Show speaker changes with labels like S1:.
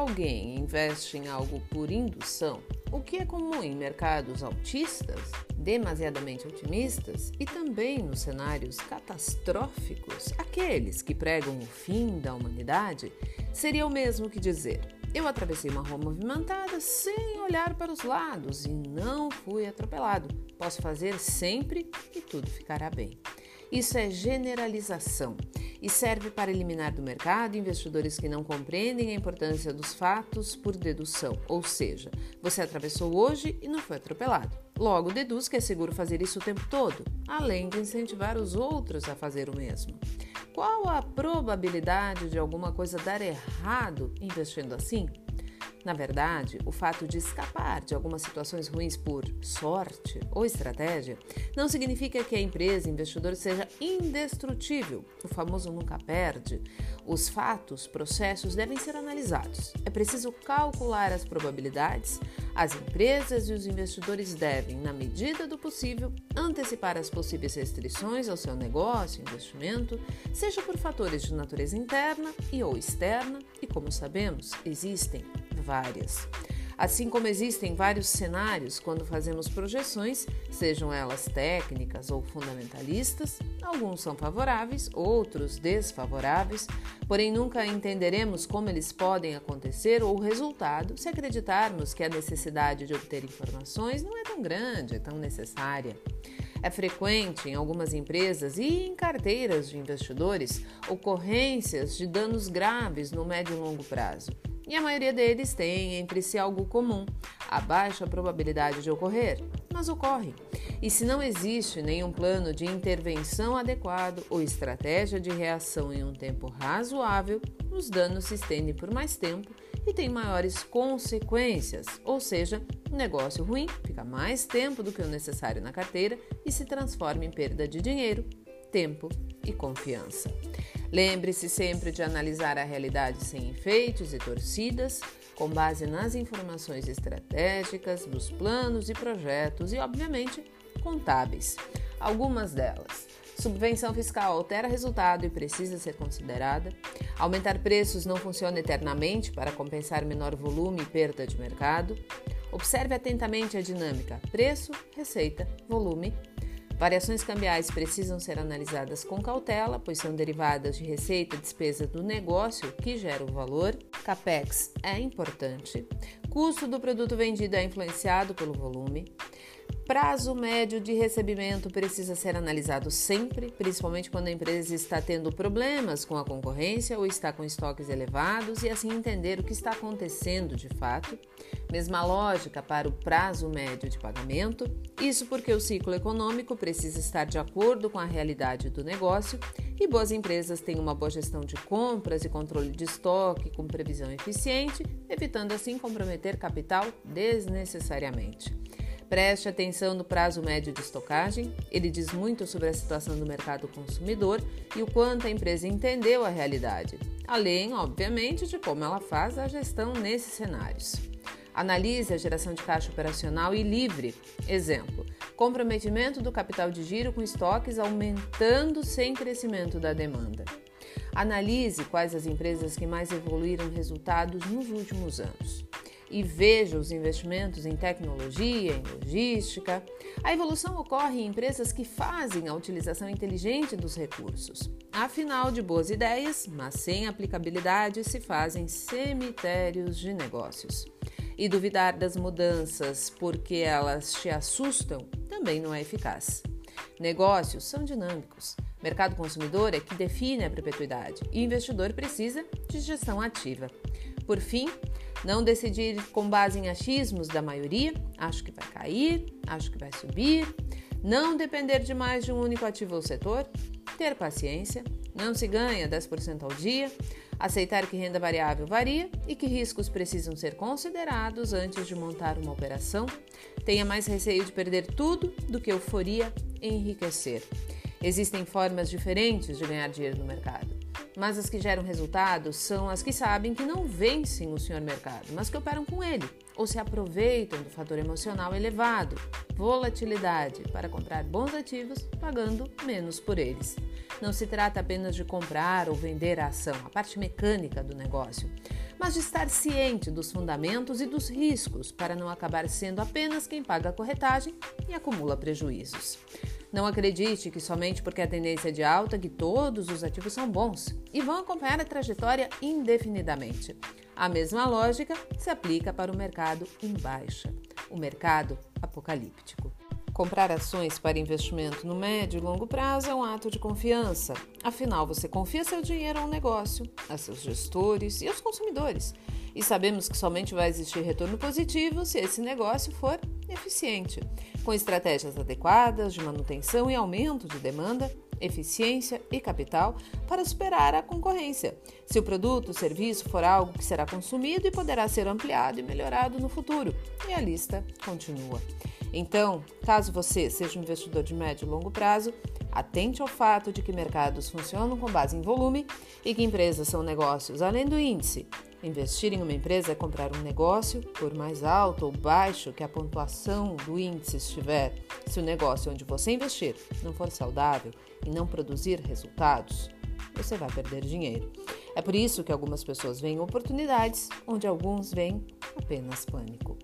S1: alguém investe em algo por indução, o que é comum em mercados altistas, demasiadamente otimistas e também nos cenários catastróficos, aqueles que pregam o fim da humanidade, seria o mesmo que dizer: eu atravessei uma rua movimentada sem olhar para os lados e não fui atropelado. Posso fazer sempre e tudo ficará bem. Isso é generalização e serve para eliminar do mercado investidores que não compreendem a importância dos fatos por dedução, ou seja, você atravessou hoje e não foi atropelado. Logo, deduz que é seguro fazer isso o tempo todo, além de incentivar os outros a fazer o mesmo. Qual a probabilidade de alguma coisa dar errado investindo assim? Na verdade, o fato de escapar de algumas situações ruins por sorte ou estratégia não significa que a empresa investidor seja indestrutível. O famoso nunca perde. Os fatos, processos devem ser analisados. É preciso calcular as probabilidades. As empresas e os investidores devem, na medida do possível, antecipar as possíveis restrições ao seu negócio, investimento, seja por fatores de natureza interna e ou externa, e como sabemos, existem várias. Assim como existem vários cenários quando fazemos projeções, sejam elas técnicas ou fundamentalistas, alguns são favoráveis, outros desfavoráveis, porém nunca entenderemos como eles podem acontecer ou o resultado se acreditarmos que a necessidade de obter informações não é tão grande, é tão necessária. É frequente em algumas empresas e em carteiras de investidores ocorrências de danos graves no médio e longo prazo e a maioria deles tem entre si algo comum, a baixa probabilidade de ocorrer, mas ocorre. E se não existe nenhum plano de intervenção adequado ou estratégia de reação em um tempo razoável, os danos se estendem por mais tempo e têm maiores consequências, ou seja, um negócio ruim fica mais tempo do que o necessário na carteira e se transforma em perda de dinheiro, tempo e confiança. Lembre-se sempre de analisar a realidade sem enfeites e torcidas, com base nas informações estratégicas, dos planos e projetos e, obviamente, contábeis. Algumas delas. Subvenção fiscal altera resultado e precisa ser considerada. Aumentar preços não funciona eternamente para compensar menor volume e perda de mercado. Observe atentamente a dinâmica: preço, receita, volume Variações cambiais precisam ser analisadas com cautela, pois são derivadas de receita e despesa do negócio que gera o valor. Capex é importante. Custo do produto vendido é influenciado pelo volume. Prazo médio de recebimento precisa ser analisado sempre, principalmente quando a empresa está tendo problemas com a concorrência ou está com estoques elevados e assim entender o que está acontecendo de fato. Mesma lógica para o prazo médio de pagamento, isso porque o ciclo econômico precisa estar de acordo com a realidade do negócio e boas empresas têm uma boa gestão de compras e controle de estoque com previsão eficiente, evitando assim comprometer capital desnecessariamente. Preste atenção no prazo médio de estocagem, ele diz muito sobre a situação do mercado consumidor e o quanto a empresa entendeu a realidade, além, obviamente, de como ela faz a gestão nesses cenários. Analise a geração de caixa operacional e livre. Exemplo: comprometimento do capital de giro com estoques aumentando sem crescimento da demanda. Analise quais as empresas que mais evoluíram resultados nos últimos anos e veja os investimentos em tecnologia, em logística. A evolução ocorre em empresas que fazem a utilização inteligente dos recursos. Afinal, de boas ideias, mas sem aplicabilidade, se fazem cemitérios de negócios. E duvidar das mudanças porque elas te assustam também não é eficaz. Negócios são dinâmicos. Mercado consumidor é que define a perpetuidade e investidor precisa de gestão ativa. Por fim, não decidir com base em achismos da maioria, acho que vai cair, acho que vai subir. Não depender demais de um único ativo ou setor. Ter paciência. Não se ganha 10% ao dia. Aceitar que renda variável varia e que riscos precisam ser considerados antes de montar uma operação. Tenha mais receio de perder tudo do que euforia enriquecer. Existem formas diferentes de ganhar dinheiro no mercado mas as que geram resultados são as que sabem que não vencem o senhor mercado, mas que operam com ele ou se aproveitam do fator emocional elevado, volatilidade, para comprar bons ativos pagando menos por eles. Não se trata apenas de comprar ou vender a ação, a parte mecânica do negócio. mas de estar ciente dos fundamentos e dos riscos para não acabar sendo apenas quem paga a corretagem e acumula prejuízos. Não acredite que somente porque a tendência é de alta que todos os ativos são bons e vão acompanhar a trajetória indefinidamente. A mesma lógica se aplica para o mercado em baixa, o mercado apocalíptico. Comprar ações para investimento no médio e longo prazo é um ato de confiança. Afinal, você confia seu dinheiro a um negócio, a seus gestores e aos consumidores. E sabemos que somente vai existir retorno positivo se esse negócio for eficiente, com estratégias adequadas de manutenção e aumento de demanda, eficiência e capital para superar a concorrência. Se o produto ou serviço for algo que será consumido e poderá ser ampliado e melhorado no futuro. E a lista continua. Então, caso você seja um investidor de médio e longo prazo, atente ao fato de que mercados funcionam com base em volume e que empresas são negócios além do índice. Investir em uma empresa é comprar um negócio, por mais alto ou baixo que a pontuação do índice estiver. Se o negócio onde você investir não for saudável e não produzir resultados, você vai perder dinheiro. É por isso que algumas pessoas veem oportunidades onde alguns veem apenas pânico.